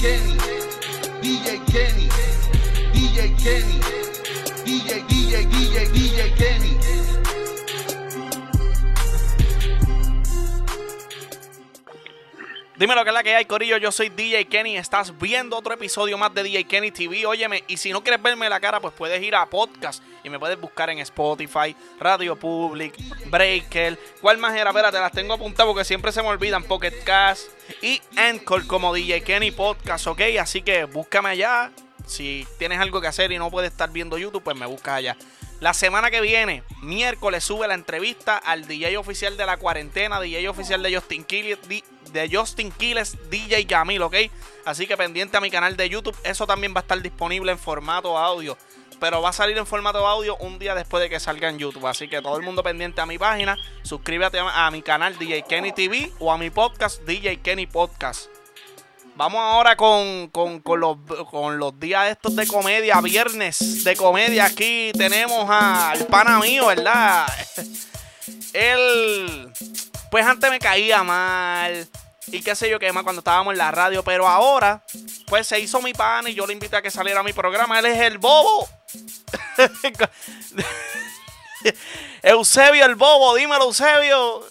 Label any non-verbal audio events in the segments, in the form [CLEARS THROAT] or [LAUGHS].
Kenny, DJ Kenny, DJ Kenny, DJ, DJ, DJ, DJ Kenny. Dime lo que es la que hay, Corillo. Yo soy DJ Kenny. Estás viendo otro episodio más de DJ Kenny TV. Óyeme, y si no quieres verme la cara, pues puedes ir a podcast y me puedes buscar en Spotify, Radio Public, Breaker. ¿Cuál más era? Espérate, las tengo apuntadas porque siempre se me olvidan. Pocket Cast y Anchor como DJ Kenny Podcast, ¿ok? Así que búscame allá. Si tienes algo que hacer y no puedes estar viendo YouTube, pues me buscas allá. La semana que viene, miércoles, sube la entrevista al DJ oficial de la cuarentena, DJ oficial de Justin Quiles, de Justin Quiles, DJ Yamil, ¿ok? Así que pendiente a mi canal de YouTube, eso también va a estar disponible en formato audio. Pero va a salir en formato audio un día después de que salga en YouTube. Así que todo el mundo pendiente a mi página. Suscríbete a, mi canal DJ Kenny TV o a mi podcast DJ Kenny Podcast. Vamos ahora con, con, con, los, con los días estos de comedia, viernes de comedia. Aquí tenemos al pana mío, ¿verdad? [LAUGHS] Él, pues antes me caía mal y qué sé yo qué más cuando estábamos en la radio, pero ahora, pues se hizo mi pana y yo le invité a que saliera a mi programa. Él es el bobo. [LAUGHS] Eusebio el bobo, dímelo Eusebio.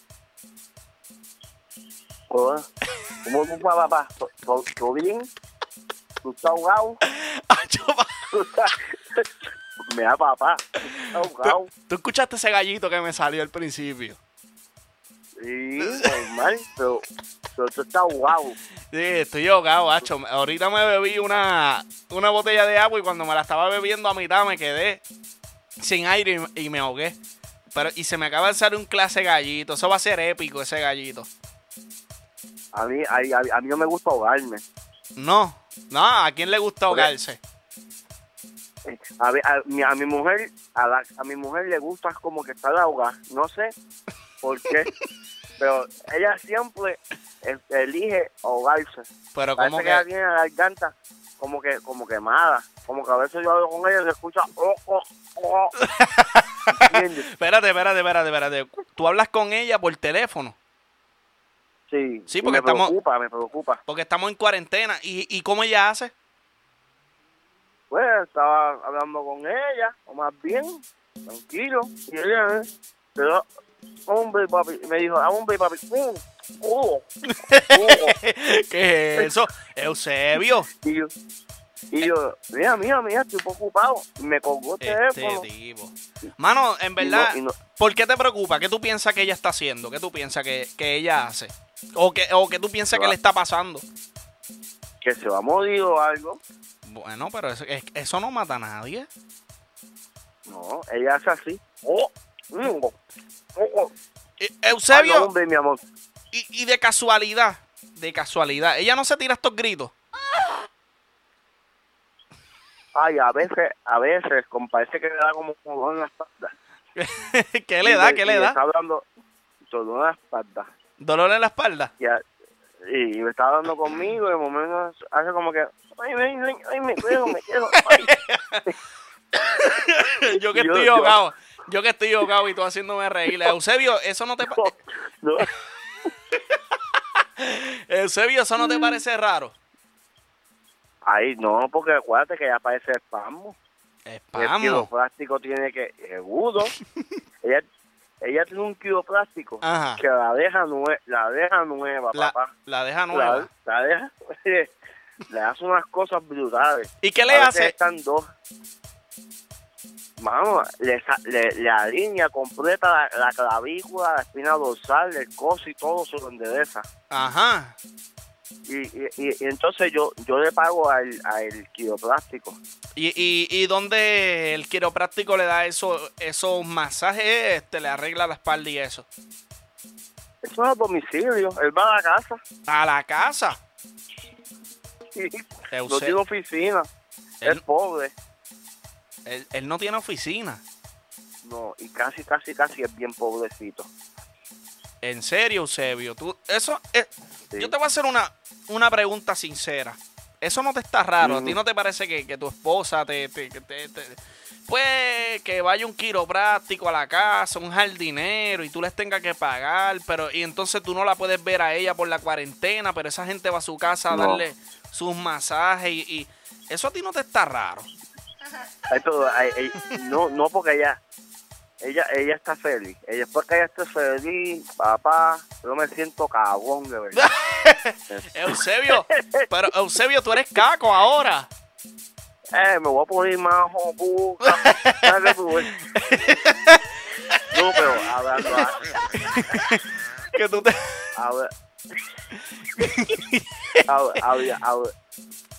Hola. ¿Cómo tú vas, papá? ¿Todo todo bien? ¿Tú estás ahogado? ¿Tú estás- Mira, papá. ¿Estás ahogado? ¿Tú, tú escuchaste ese gallito que me salió al principio. Sí, [LAUGHS] normal, pero, pero tú estás ahogado. Sí, estoy ahogado, hacho. Ahorita me bebí una, una botella de agua y cuando me la estaba bebiendo a mitad me quedé sin aire y, y me ahogué. Pero, y se me acaba de salir un clase gallito. Eso va a ser épico, ese gallito. A mí, a, a- a mí no me gusta ahogarme. No, no, ¿a quién le gusta ahogarse? A, ver, a, mi, a mi mujer, a, la- a mi mujer le gusta como que estar ahogada. No sé por qué, [LAUGHS] pero ella siempre el- elige ahogarse. Pero como que ella que... tiene la garganta como que como quemada. Como que a veces yo hablo con ella y se escucha... Oh, oh, oh. [LAUGHS] Espérate, espérate, espérate, espérate. Tú hablas con ella por teléfono. Sí, Sí, porque me estamos- preocupa, me preocupa. Porque estamos en cuarentena. ¿Y, y cómo ella hace? Pues estaba hablando con ella, o más bien, tranquilo. Y ella, eh, pero, hombre, papi, me dijo, ah, hombre, papi, mm, oh, oh. ¿Qué es eso? Eusebio. Y yo, y yo, mira, mira, mira, estoy preocupado. Y me colgó el Este teléfono. tipo. Mano, en Y verdad, no- y no- ¿por qué te preocupa? ¿Qué tú piensas que ella está haciendo? ¿Qué tú piensas que, que ella hace? ¿O que, ¿O que tú piensas que le está pasando? que se va a morir o algo. Bueno, pero eso, es- eso no mata a nadie. No, ella hace así. Oh, mm, oh, oh. Eh, Ah, Eusebio, no, hombre, mi amor. y, y de casualidad, de casualidad, ella no se tira estos gritos. Ay, a veces, a veces, como parece que le da como un en la espalda. [LAUGHS] ¿Qué le da? Y ¿Qué le me da? Está hablando dolor en la espalda. ¿Dolor en la espalda? Y, a- y me está hablando conmigo y de momento hace como que, ay, ay, me me [LAUGHS] yo que Yo- estoy yo- ahogado. Yo que estoy ahogado y tú haciéndome reír. Eusebio, eso no te No, no. [LAUGHS] Eusebio, eso no te parece raro. Ay, no, porque acuérdate que ya parece espasmo. El Espamo. quiropráctico tiene que, seguro, [LAUGHS] ella, ella tiene un quiropráctico Ajá. que la deja, nue la deja nueva, La, papá. la deja nueva. La, la deja, le hace unas cosas brutales. ¿Y qué le A hace? Están dos. Vamos, le, sa- le, le alinea completa la, la clavícula, la espina dorsal, el coso y todo se lo endereza. Ajá. Y, y, entonces yo yo le pago al, al quiropráctico. ¿Y, y, y dónde el quiropráctico le da eso, esos masajes? Este, le arregla la espalda y eso. Eso es a domicilio, él va a la casa. A la casa. Sí. No tiene oficina, él, es pobre. él- él no tiene oficina. No, y casi, casi, casi es bien pobrecito. En serio, Eusebio. Tú, eso, es- Sí. Yo te voy a hacer una, una pregunta sincera. Eso no te está raro. ¿A ti no te parece que, que tu esposa te, te, te- te- pues que vaya un quiropráctico a la casa, un jardinero y tú les tengas que pagar, pero y entonces tú no la puedes ver a ella por la cuarentena, pero esa gente va a su casa a No. darle sus masajes y, y eso a ti no te está raro. No, no porque ella, ella, ella está feliz. Ella después que ella esté feliz, papá, yo me siento cabrón de verdad. [LAUGHS] Eusebio, pero Eusebio, tú eres caco ahora. eh, me voy a poner más jocuca. ¿Sabes tú, güey? No, pero hablando, Que tú te... habla, habla, habla, habla- y- hablando a [LAUGHS]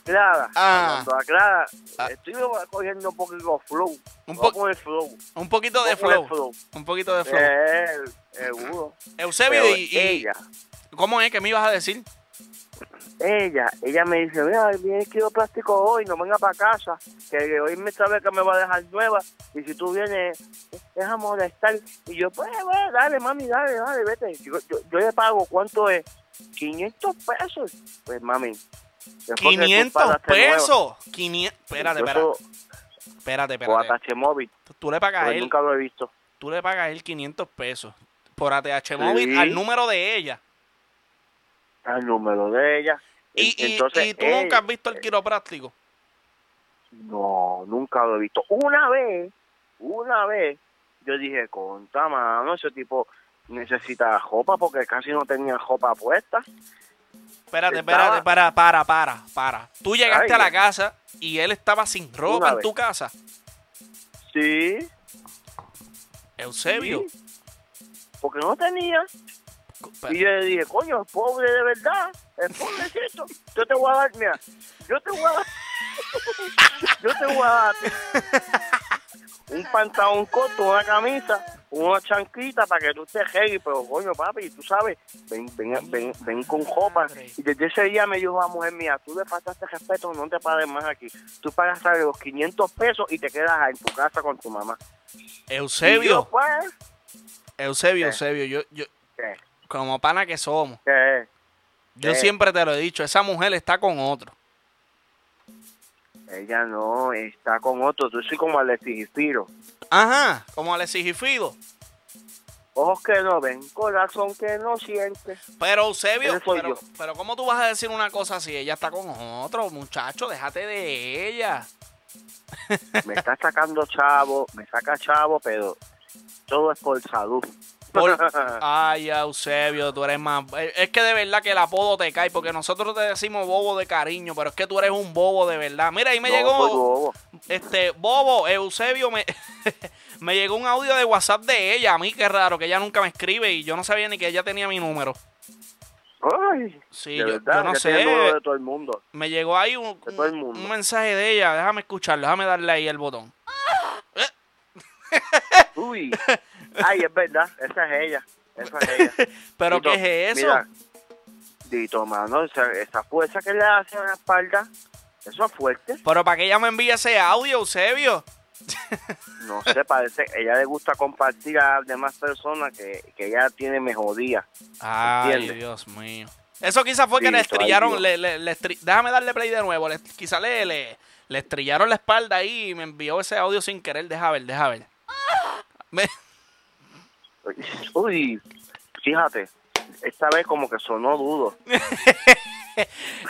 Clara, Ah. hablando a Clara, Ah. estoy cogiendo un poquito flow. Un po- poner flow. Un poquito de flow. flow. Un poquito de flow. Eh, seguro. Eusebio, Pero y, y- ella, ¿cómo es que me ibas a decir? Ella, ella me dice, mira, viene el quiropráctico hoy, no venga para casa, que hoy me sabe que me va a dejar nueva, y si tú vienes, deja molestar. Y yo, pues, bueno, dale, mami, dale, dale, vete. Yo, yo, yo le pago, ¿cuánto es? 500 pesos. Pues, mami. después que tú 500 pagaste nueva, pesos. 500. Espérate, espérate. Espérate, O espérate. ATH móvil, Tú le pagas a él, nunca lo he visto. tú le pagas a él 500 pesos por ATH móvil Sí. al número de ella. El número de ella. Y, y, Entonces, y tú ella- nunca has visto el quiropráctico. No, nunca lo he visto. Una vez, una vez, yo dije, conta mano, ese tipo necesita ropa porque casi no tenía ropa puesta. Espérate, Estaba- espérate, para, para, para, para. Tú llegaste Ay, a la casa y él estaba sin ropa en vez. tu casa. Sí, Eusebio. sí, porque no tenía. Pero- Y yo le dije, coño, es pobre de verdad, es pobrecito. Yo te voy a dar, mira, yo te voy a dar, [LAUGHS] yo te voy a dar un pantalón corto, una camisa, una chanquita para que tú estés heavy, pero coño, papi, tú sabes, ven, ven, ven, ven con ropa. Y desde ese día me dijo la mujer mía, tú le faltaste respeto, no te pares más aquí. Tú pagas los 500 pesos y te quedas en tu casa con tu mamá. Y yo, Eusebio, pues, Eusebio, ¿Qué? Eusebio, yo, yo, ¿qué? Como pana que somos, ¿Qué? yo ¿Qué? siempre te lo he dicho, esa mujer está con otro. Ella no, está con otro. Yo soy como Alexis Gifiro. Ajá, como Alexis. Ojos que no ven, corazón que no siente. Pero Eusebio, pero, pero ¿cómo tú vas a decir una cosa así? Ella está con otro, muchacho, déjate de ella. Me está sacando chavo, me saca chavo, pero todo es por salud. Por- [LAUGHS] Ay, Eusebio, tú eres más... eh, Es que de verdad que el apodo te cae, porque nosotros te decimos bobo de cariño, pero es que tú eres un bobo de verdad. Mira, ahí me No, llegó... bobo. Este, Bobo, Eusebio, me, [LAUGHS] me llegó un audio de WhatsApp de ella. A mí, qué raro, que ella nunca me escribe y yo no sabía ni que ella tenía mi número. Ay, Sí, yo, verdad, yo no sé. de todo el mundo. Me llegó ahí un, un mensaje de ella. Déjame escucharlo, déjame darle ahí el botón. Uy, [LAUGHS] ay, es verdad, esa es ella. Esa es ella. [LAUGHS] ¿Pero Dito, qué es eso? Mira, Dito, mano, esa, esa fuerza que le hace a la espalda, eso es fuerte. Pero para que ella me envíe ese audio, Eusebio. [LAUGHS] No sé, parece que ella le gusta compartir a demás personas que, que ella tiene mejoría. Ay, ¿Entiendes? Dios mío. Eso quizás fue que le estrellaron, le, le- le estri- déjame darle play de nuevo. Le, quizás le, le, le estrellaron la espalda ahí y me envió ese audio sin querer. Deja ver, deja ver. Me- [LAUGHS] Uy, fíjate, esta vez como que sonó dudo. [LAUGHS]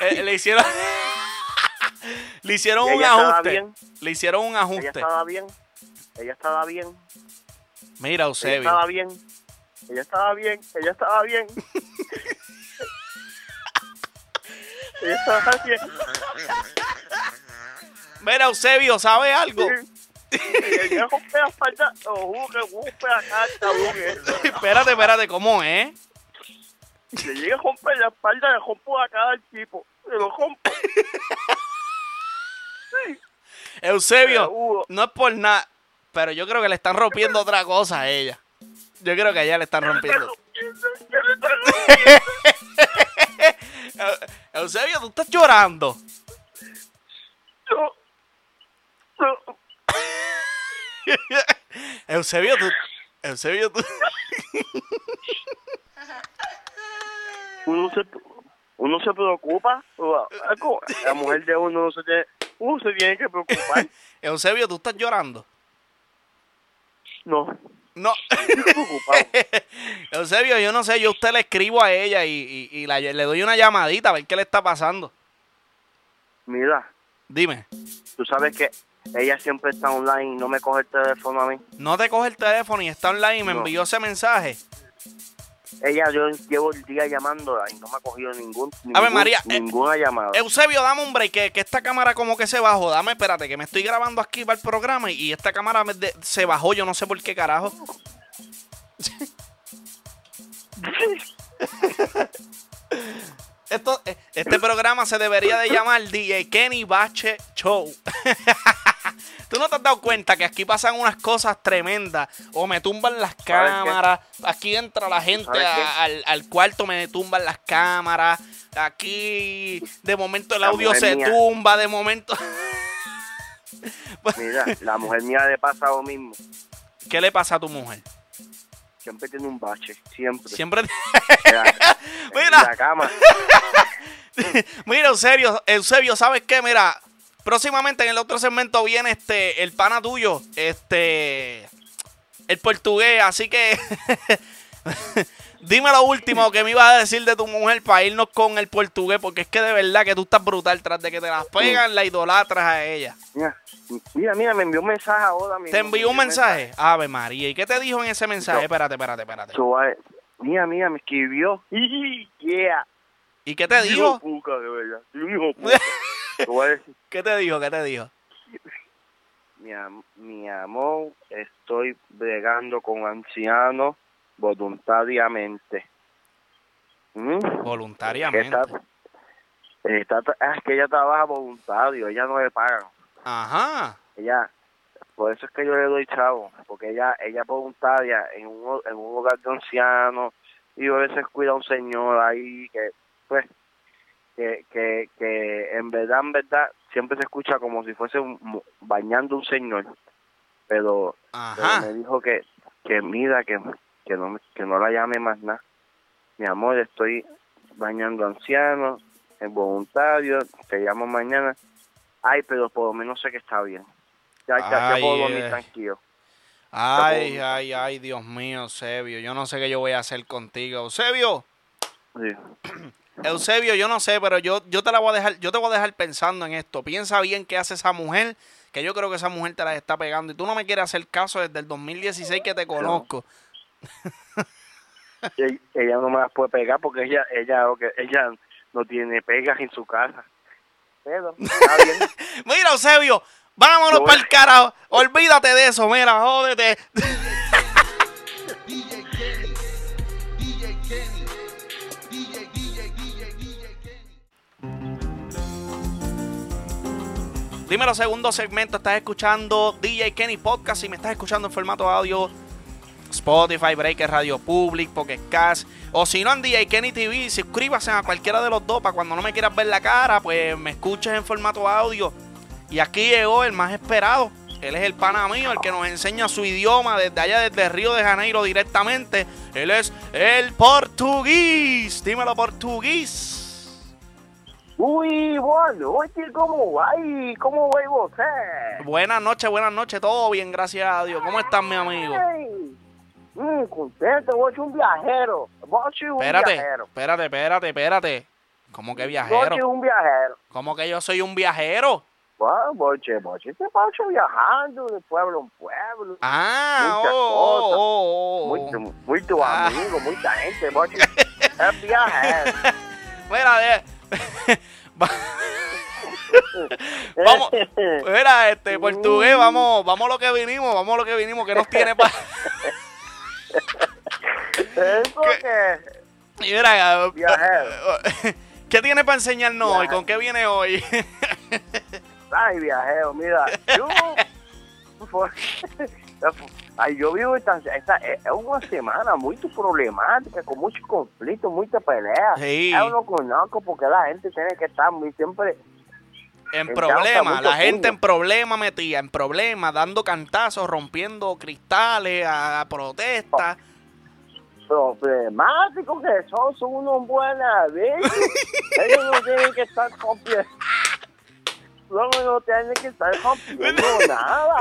Eh, le hicieron [LAUGHS] le hicieron un ella ajuste. bien. le hicieron un Ella ajuste. estaba bien, ella estaba bien, mira ella Eusebio. estaba bien, ella estaba bien, ella estaba bien. ella estaba bien. mira Eusebio sabe algo Y espérate espérate cómo es Le llega a romper la espalda, le rompo la cara al tipo. Se lo rompo. Eusebio no es por nada pero yo creo que le están rompiendo otra cosa a ella yo creo que a ella le están rompiendo Eu- [LAUGHS] Eusebio tú estás llorando No, no, Eusebio tú Eusebio tú uno se, uno se preocupa. La mujer de uno no se tiene, Uh, se tiene que preocupar. [LAUGHS] Eusebio, ¿tú estás llorando? No, No. Eusebio, [LAUGHS] yo no sé, yo a usted le escribo a ella y, y- y la- le doy una llamadita a ver qué le está pasando. Mira, Dime, tú sabes que ella siempre está online y no me coge el teléfono a mí. no te coge el teléfono y está online y me No. envió ese mensaje. Ella, yo llevo el día llamándola y no me ha cogido ningún, A ver, ningún- María, eh, ninguna llamada. Eusebio, dame un break, que, que esta cámara como que se bajó. Dame, espérate, que me estoy grabando aquí para el programa y, esta cámara me de- se bajó, yo no sé por qué carajo. Esto, eh, este programa se debería de llamar DJ Kenny Bache Show. [LAUGHS] ¿Tú no te has dado cuenta que aquí pasan unas cosas tremendas? O me tumban las cámaras. Aquí entra la gente al, al cuarto, me tumban las cámaras. Aquí de momento el La audio se mía. tumba, de momento... [LAUGHS] Mira, la mujer mía le pasa lo mismo. ¿Qué le pasa a tu mujer? Siempre tiene un bache, siempre. Siempre... [LAUGHS] La- en Mira. la cama. [LAUGHS] Mira, Eusebio, Eusebio, ¿sabes qué? Mira, próximamente en el otro segmento viene este, el pana tuyo, este, el portugués, así que [LAUGHS] dime lo último que me ibas a decir de tu mujer para irnos con el portugués, porque es que de verdad que tú estás brutal, tras de que te las pegan, la idolatras a ella. Mira, mira, mira, me envió un mensaje ahora. ¿Te envió un mensaje? Ave María, ¿y qué te dijo en ese mensaje? No. Espérate, espérate, espérate. So, eh, Mira, mira, me escribió. [LAUGHS] yeah. ¿Y qué te dijo? Hijo puca, de verdad. [LAUGHS] Hijo puca. ¿Qué te dijo? ¿Qué te dijo? mi, am- mi amor, estoy bregando con ancianos voluntariamente. ¿Mm? Voluntariamente. está, está- ah, es que ella trabaja voluntario, ella no le pagan. Ajá. Ella, por eso es que yo le doy chavo, porque ella ella es voluntaria en un, en un hogar de ancianos y a veces cuida a un señor ahí que, pues, que, que, que en verdad, en verdad, siempre se escucha como si fuese un- bañando un señor, pero, me dijo que, que mira, que, que, no, que no la llame más nada. Mi amor, estoy bañando ancianos, en voluntario, te llamo mañana. Ay, pero por lo menos sé que está bien. Ya, ya, ya puedo dormir eh. tranquilo. Ay, ay, ay, Dios mío, Eusebio. Yo no sé qué yo voy a hacer contigo. Eusebio, Sí. [CLEARS THROAT] Eusebio, yo no sé, pero yo, yo te la voy a dejar, yo te voy a dejar pensando en esto. Piensa bien qué hace esa mujer, que yo creo que esa mujer te la está pegando. Y tú no me quieres hacer caso desde el 2016 que te conozco. [LAUGHS] Ella, ella no me las puede pegar porque ella ella ella no tiene pegas en su casa. Pero está bien. [LAUGHS] Mira, Eusebio, vámonos para el carajo. Olvídate de eso, mira, jódete. [LAUGHS] Dímelo, segundo segmento. Estás escuchando DJ Kenny Podcast. Si me estás escuchando en formato audio, Spotify, Breaker, Radio Public, Pocket Cast. O si no, en DJ Kenny TV, suscríbase a cualquiera de los dos para cuando no me quieras ver la cara, pues me escuches en formato audio. Y aquí llegó el más esperado. Él es el pana mío, el que nos enseña su idioma desde allá, desde Río de Janeiro directamente. Él es el portugués. Dímelo, portugués. Uy, boa noite, como vai? Como vai você? Buenas noches, buenas noches. Todo bien, gracias a Dios. ¿Cómo estás, mi amigo? Hum, contento, hoje um viajero. Bote um Espérate, viajero. espérate, espérate, espérate. ¿Cómo que viajero? um viajero. ¿Cómo que yo soy un viajero? Bote, bote. Você pode viajando de pueblo em pueblo. Ah, Muchas oh, cosas. oh, oh, oh. Muito, muito Ah. amigo, muita gente. Bote. É viajero. [LAUGHS] Mira, de- Va- [LAUGHS] [LAUGHS] vamos, mira, este portugués, vamos, vamos a lo que vinimos, vamos a lo que vinimos, que nos tiene para. Que. Mira, Viajero. ¿qué tiene para enseñarnos hoy? ¿Con qué viene hoy? Ay, viajero, mira. [LAUGHS] Yo. Aí eu vivo essa, essa é é uma semana muito problemática, com muitos conflitos, muita pelea. Sí. Eu não conozco porque a gente tem que estar muy siempre En problemas, la gente puño. en problemas metida, en problemas, dando cantazos, rompiendo cristales, a, a protestas. problemáticos que son, son unos buenas. [LAUGHS] Ellos no tienen que estar copiando. luego no tiene que estar rompiendo [LAUGHS] nada.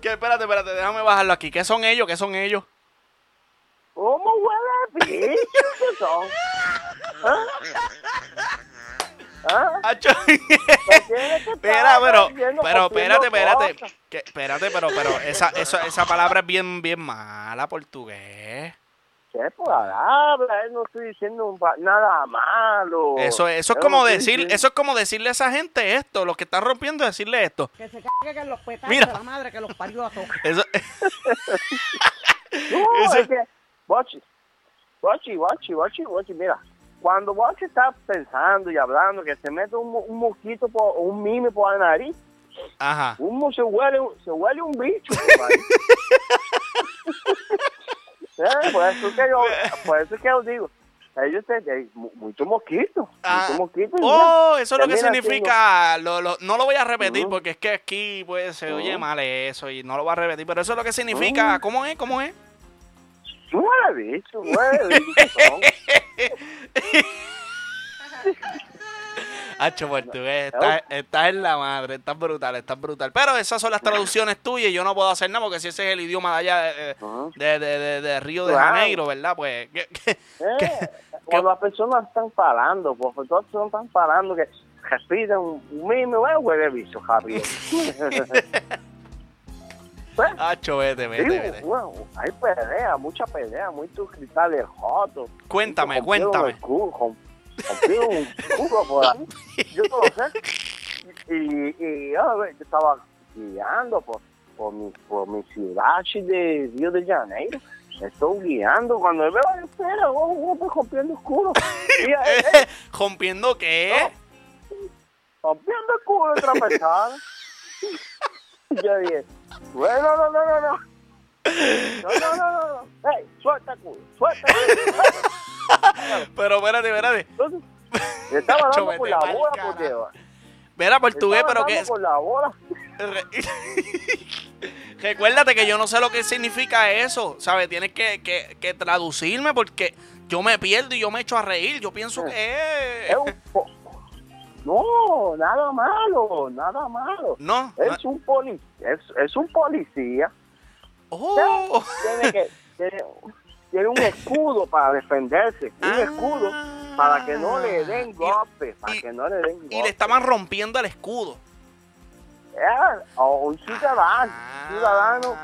Que espérate, espérate, déjame bajarlo aquí. ¿Qué son ellos? ¿Qué son ellos? ¿Cómo huele que son? ¿Ah? ¿Ah? [LAUGHS] Pues Espera, pero, pero espérate, espérate. Que- espérate, pero, pero esa, esa, esa palabra es bien, bien mala, portugués. ¿Qué palabra? Eh, No estoy diciendo un nada malo. Eso, eso es como decir, eso es como decirle a esa gente esto, los que están rompiendo, decirle esto. Que se cague en los petazos Mira. de la madre que los parió a todos. [LAUGHS] Eso, [LAUGHS] [LAUGHS] No, Ese- es que, Bochi, Bochi, Bochi, Bochi, Bochi, mira, cuando Bochi está pensando y hablando que se mete un, un mosquito por, o un mime por la nariz, ajá. uno se huele, se huele un bicho. Eh, por eso que yo, [LAUGHS] por eso que yo digo, ellos mu- mucho mosquito, Ah, mucho mosquito. Oh, eso es lo que significa. Lo, lo- no lo voy a repetir Ujú. porque es que aquí pues se oye Ujú. mal eso y no lo voy a repetir, pero eso es lo que significa. Ujú. ¿Cómo es? ¿Cómo es? ya, huele [LAUGHS] [LAUGHS] Hacho portugués, estás estás en la madre, estás brutal, estás brutal. Pero esas son las traducciones tuyas y yo no puedo hacer nada porque si ese es el idioma de allá de, de, de- de- de Río de Claro. Janeiro, ¿verdad? Pues, ¿qué- qué? Eh, cuando las personas están parando, pues todas las personas están parando que respiran un mime, bueno, huele bicho, Javier. [LAUGHS] pues, Hacho, vete, vete, sí, vete. bueno, hay pelea, mucha pelea, muchos cristales rotos. Cuéntame, cuéntame. Rompieron un culo por ahí. Yo no lo sé. Y, y yo estaba guiando por, por, mi, por mi ciudad de Río de Janeiro. Estoy guiando cuando veo, "Ay, espera, oh, oh, estoy rompiendo el culo. [LAUGHS] Eh, eh, ¿Rompiendo qué? rompiendo el culo de otra persona. [LAUGHS] Yo dije, bueno, no, no, no, no. No, no, no, no, no. Hey, suelta el culo, suelta el culo. [LAUGHS] Pero espérate, espérate. Entonces, le estaba [LAUGHS] dando Chomete por la bola carajo. porque Mira, portugués, pero que... por la bola. [LAUGHS] Recuérdate que yo no sé lo que significa eso, ¿sabes? Tienes que, que, que traducirme porque yo me pierdo y yo me echo a reír. Yo pienso que Es es... un no, nada malo, nada malo. No. Es un poli es, es un policía. Oh. Tiene que tiene, tiene un escudo para defenderse, un Ah. escudo para que no le den golpes, para y- que no le den Y le golpes. estaban rompiendo el escudo. Ah, o un ciudadano, Ah. ciudadano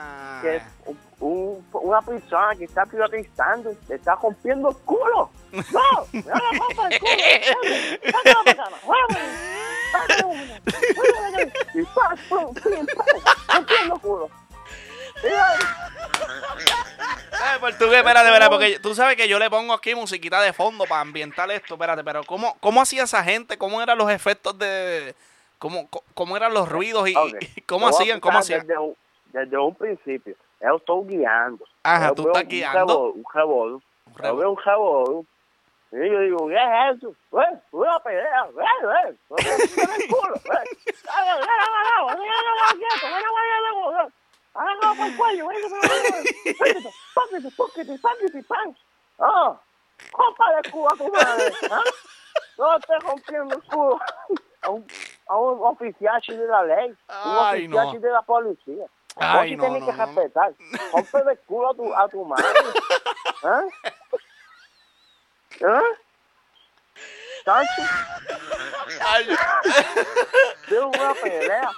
que es un- un- una persona que está privatizando, le está rompiendo el culo. No, no le rompa el culo. Ay, portugués, espérate, espérate, porque tú sabes que yo le pongo aquí musiquita de fondo para ambientar esto, espérate, pero ¿cómo, cómo hacía esa gente? ¿Cómo eran los efectos de... ¿Cómo, cómo eran los ruidos y, cómo hacían? ¿Cómo hacían? Desde un, desde un principio. Yo estoy guiando. Ajá, tú estás un guiando. Un jabón. Un Yo rebo- veo un jabón. Y yo digo, ¿qué es eso? ¡Eh! ¡Una pelea! ¡Eh! ¡Eh! ¡Eh! ¡Ah! ¿Ah? Madre. Ah, não, vai, vai, vai, vai, Ah, compara com a Estou interrompendo o oficial da lei, o oficial da polícia. Ai, não, não, que respetar. Compra o culo do, a do mar. Hã? Hã? Tanto? Deu uma pereira.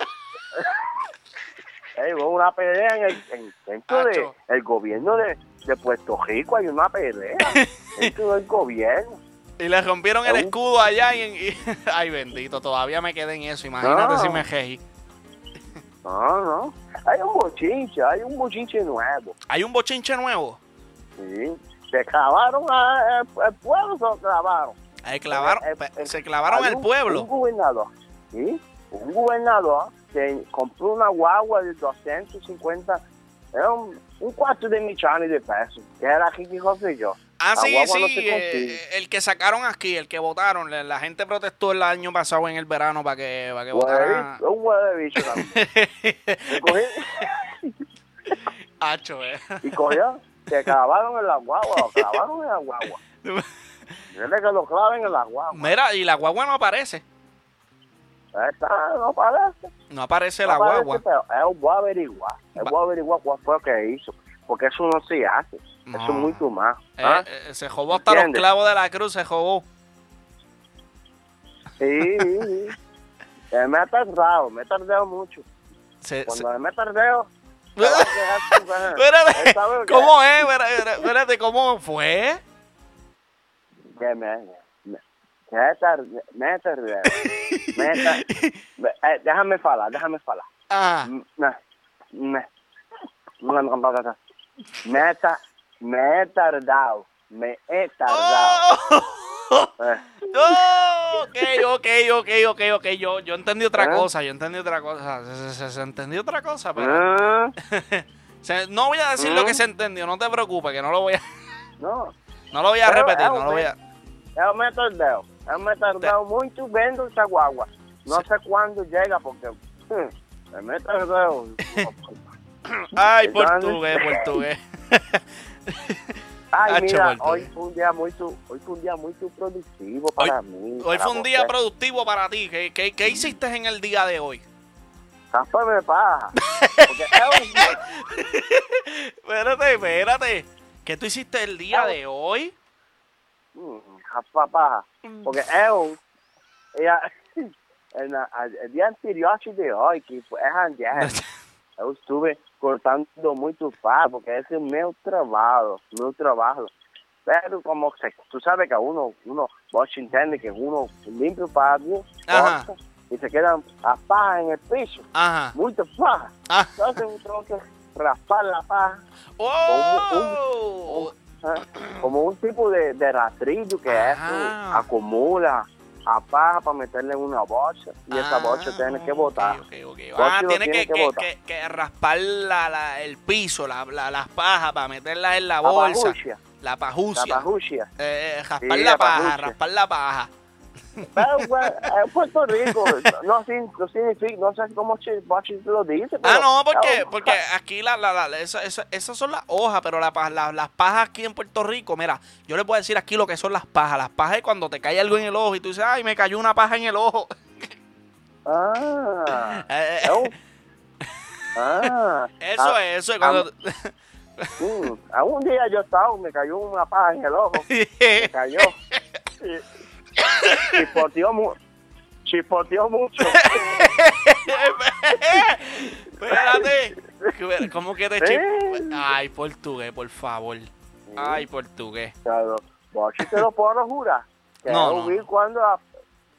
Ey, veo una pelea en el en, dentro de gobierno de, de Puerto Rico. Hay una pelea dentro [LAUGHS] del gobierno. y le rompieron el escudo allá y, y- [LAUGHS] Ay, bendito, todavía me quedé en eso. Imagínate No. si me. No, no. Hay un bochinche, hay un bochinche nuevo. ¿Hay un bochinche nuevo? Sí. Se clavaron a- el, el pueblo, se lo clavaron. Ahí clavaron, Eh, eh, eh, se clavaron hay el un- pueblo. Un gobernador, ¿sí? Un gobernador que compró una guagua de 250, era un, un cuarto de millones de pesos, que era Ricky José yo. Ah, La sí, no sí, eh, consigue. el que sacaron aquí, el que votaron. La, la gente protestó el año pasado en el verano para que, para que votaran. Un huele de bicho también. [LAUGHS] Hacho, eh. Y cogió, se clavaron en la guagua, lo clavaron en la guagua. [LAUGHS] Dile que lo claven en la guagua. Mira, y la guagua no aparece. Está, no parece. No aparece no la parece, guagua. pero es voy a averiguar. Es Va- voy a averiguar cuál fue lo que hizo. Porque eso no se hace. No. Eso es muy más. Eh, ¿ah? eh, se jobó hasta los clavos de la cruz, se jobó. Sí, sí, sí. Eh, me ha tardado, me he tardado mucho. Se- se- Cuando me tardeo. [LAUGHS] [LAUGHS] Espérate, ¿Sabes lo que- ¿cómo es? Espérate, ¿cómo fue? que me, me, tardé, me tardé, me tar- [LAUGHS] eh, déjame falar, déjame falar. Ah, Me, me, no, no, no, no. me, me he tardado, me he tardado. ¡Oh! Eh, [LAUGHS] ¡Oh! Ok, ok, ok, ok, ok. Yo, yo entendí otra ¿Eh? cosa, yo entendí otra cosa. Se, se- se entendió otra cosa, pero... [LAUGHS] se- no voy a decir lo que ¿Mm? se entendió, no te preocupes, que no lo voy a, no, no lo voy a Pero, repetir, eh, no lo voy a... eu tardeo, eu me tardeo muito vendo essa guagua. No sé cuándo llega porque hmm, me tardeo. Ay, Perdón. portugués, portugués. Ay, mira, hoy fue un día muy, hoy fue un día muy productivo para mí. Hoy para fue un día você. productivo para ti. ¿Qué, qué, qué hiciste en el día de hoy? Raspame paja. [LAUGHS] Espérate, espérate. ¿Qué tú hiciste el día de hoy? hum, raspa paja. Porque eu, ia, na, a, o dia anterior de hoje, que é ayer, eu estuve cortando muito paja, porque esse é o meu trabalho, meu trabalho. Pero como se, tú sabes que uno, uno, vos entiendes que uno limpia o patio, corta, y se quedan a paja en el piso. Ajá. muita paja. Ah. Entonces eu tengo que raspar la paja ¡Oh! [COUGHS] como un tipo de, de rastrillo que Ah. eso acumula a paja para meterle en una bolsa y esa bolsa tiene que botar. Ah, Ah, tiene tiene que, que que, botar. que- que raspar la, la- el piso, la, la- las pajas para meterlas en la La bolsa. pajucia, La la pajucia. Eh, eh, raspar Sí, la la paja, raspar la paja. Pero bueno, en Puerto Rico no, no significa, no sé cómo se lo dice. Ah, no, porque, porque aquí la, la, la- esa- esa- esas son las hojas, pero la, las pajas aquí en Puerto Rico, mira, yo les voy a decir aquí lo que son las pajas. Las pajas es cuando te cae algo en el ojo y tú dices, ay, me cayó una paja en el ojo. Ah, [LAUGHS] Eh, eh, ah, eso ah, es, eso es cuando... mm, algún día yo estaba, me cayó una paja en el ojo. [LAUGHS] me cayó. Chispoteó, mu chispoteó mucho. [LAUGHS] Espérate. ¿Cómo que te chip? Ay, portugués, por favor. Ay, portugués. Claro, vos sí te lo puedo jurar. Que No, cuando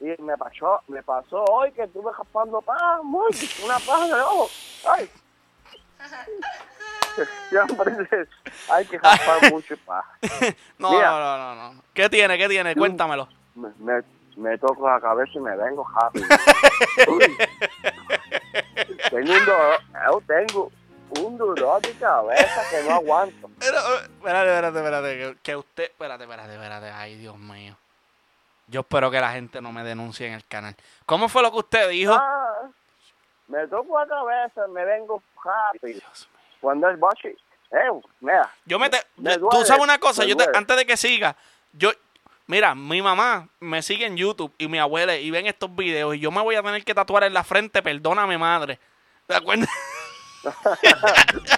y me pasó, me pasó hoy que estuve raspando paja, muy, una paja el ojo. Ay. [LAUGHS] Siempre hay que raspar [LAUGHS] mucho paja. No, no, no, no, no. ¿Qué tiene? ¿Qué tiene? Cuéntamelo. Me, me, me toco la cabeza y me vengo rápido. [LAUGHS] Tengo un dolor, yo tengo un dolor de cabeza que no aguanto. Pero, eh, espérate, espérate, espérate. Que, que usted. Espérate, espérate, espérate. Ay, Dios mío. Yo espero que la gente no me denuncie en el canal. ¿Cómo fue lo que usted dijo? Ah, me toco la cabeza, me vengo rápido. Cuando el boche, eh, mira, Yo me te, me tú sabes una cosa, yo te- antes de que siga, yo mira, mi mamá me sigue en YouTube y mi abuela y ven estos videos y yo me voy a tener que tatuar en la frente, perdóname madre. ¿Te acuerdas? [LAUGHS]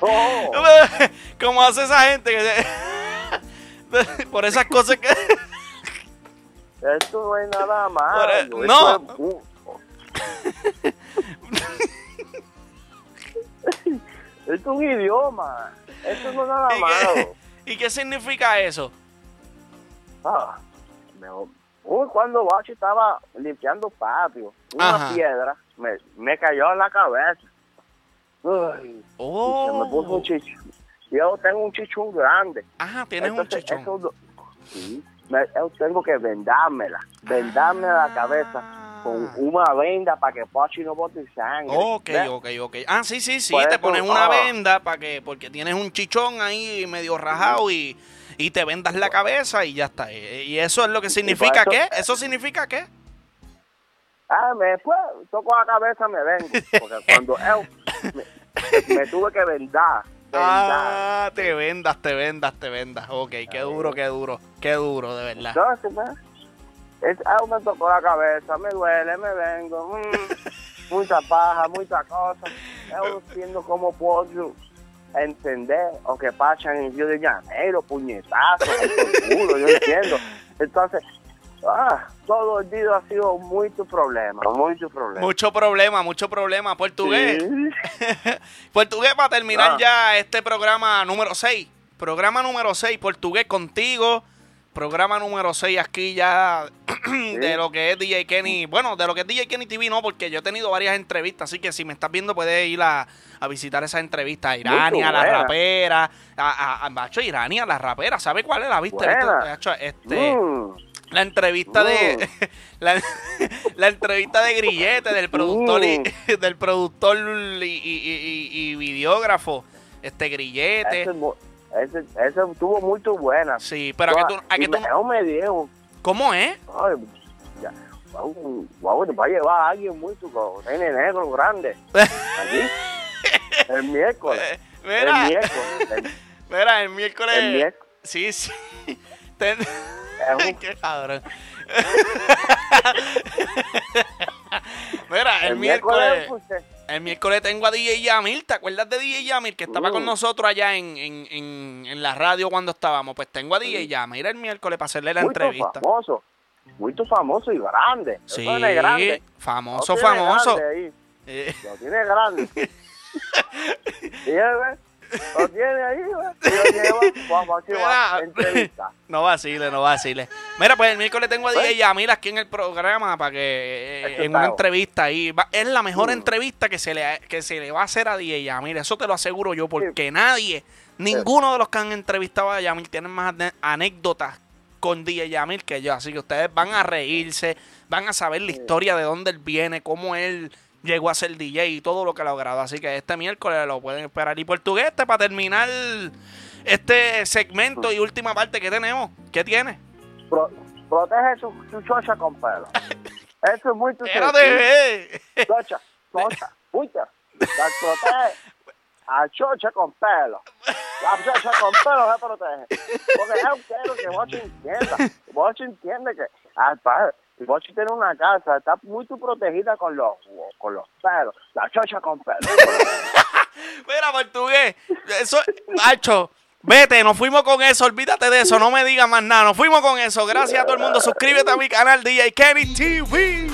oh, [LAUGHS] Como hace esa gente que [LAUGHS] por esas cosas que esto no es nada malo. e- esto no. es un- Esto es un idioma. Esto no es nada ¿Y malo. qué, ¿Y qué significa eso? Ah, me- uy, cuando Bachi estaba limpiando patio, una Ajá. piedra me, me cayó en la cabeza. Uy, Oh. se me puso un chichón. Yo tengo un chichón grande. Ah, tienes un chichón. eso sí, me- yo tengo que vendármela. Vendarme Ah. la cabeza con una venda para que Pachi no bote sangre. Ok, ¿Ves? ok, ok. Ah, sí, sí, sí. Por te eso, pones una ah. venda para que, porque tienes un chichón ahí medio rajado y, y te vendas la cabeza y ya está. Y eso es lo que significa qué? ¿Eso significa qué? Ah, me después toco la cabeza me vengo. Porque [LAUGHS] cuando él me, me tuve que vendar. vendar. Ah, te vendas, te vendas, te vendas. Ok, qué duro, qué duro, qué duro, de verdad. Pues, Es, ah, me tocó la cabeza, me duele, me vengo. mm, [LAUGHS] mucha paja, mucha cosa. Yo no entiendo cómo puedo entender o que pasan en Río de Janeiro, puñetazos, [LAUGHS] culo, yo entiendo. Entonces, ah, todo el día ha sido mucho problema, mucho problema. Mucho problema, mucho problema. Portugués. Sí. [LAUGHS] Portugués para terminar Ah. ya este programa número 6. Programa número 6, Portugués contigo. Programa número 6 aquí ya de lo que es DJ Kenny. Bueno, de lo que es DJ Kenny TV no, porque yo he tenido varias entrevistas, así que si me estás viendo puedes ir a, a visitar esa entrevista. Irania, la buena. rapera. A, a, a- macho, Irania, la rapera. ¿Sabe cuál es la viste? Este, Mm, la entrevista de [LAUGHS] la, la entrevista de Grillete del productor y, [LAUGHS] del productor y, y- y- y- videógrafo este Grillete ese, ese estuvo muy buena. sí pero a que tú, a que tú me, no me ¿cómo es? ay, ya, wow, wow, te va a llevar a alguien muy tu nene negro grande. Allí. [LAUGHS] El miércoles. Eh, El mira miércoles. El, mira el miércoles el miércoles. sí sí Ten- Es un- [LAUGHS] qué cabrón [LAUGHS] mira el, el miércoles eh, El miércoles tengo a DJ Yamil. ¿Te acuerdas de DJ Yamil que estaba con nosotros allá en, en, en, en la radio cuando estábamos? Pues tengo a DJ Yamil el miércoles para hacerle la muy entrevista. famoso. Muy famoso y grande. Sí, grande. famoso, Lo famoso. grande ahí. Eh, Lo tiene grande. [LAUGHS] él, ¿ves? Lo tiene ahí. Vamos, aquí va. Entrevista. [LAUGHS] no vacile, no vacile. Mira, pues el miércoles tengo a DJ Pues. Yamil aquí en el programa para que eh, en una entrevista ahí. va- es la mejor Mm. entrevista que se, le, que se le va a hacer a DJ Yamil. Eso te lo aseguro yo, porque nadie, ninguno de los que han entrevistado a Yamil tienen más anécdotas con DJ Yamil que yo. Así que ustedes van a reírse, van a saber la historia de dónde él viene, cómo él llegó a ser DJ y todo lo que ha logrado. Así que este miércoles lo pueden esperar. Y portugués, para terminar este segmento y última parte que tenemos, ¿qué tiene? Pro- protege su, su chocha con pelo. [LAUGHS] Eso es muy tu Era de Chocha, chocha, mucha. La protege a chocha con pelo. La chocha con pelo se protege. Porque es quiero que Bochi entienda. Bochi entiende que al padre, si Bochi tiene una casa, está muy protegida con los, con los pelos. La chocha con pelo. [LAUGHS] Mira, portugués. Eso, macho. Vete, nos fuimos con eso, olvídate de eso, no me digas más nada, nos fuimos con eso. Gracias a todo el mundo, suscríbete a mi canal DJ Kenny TV.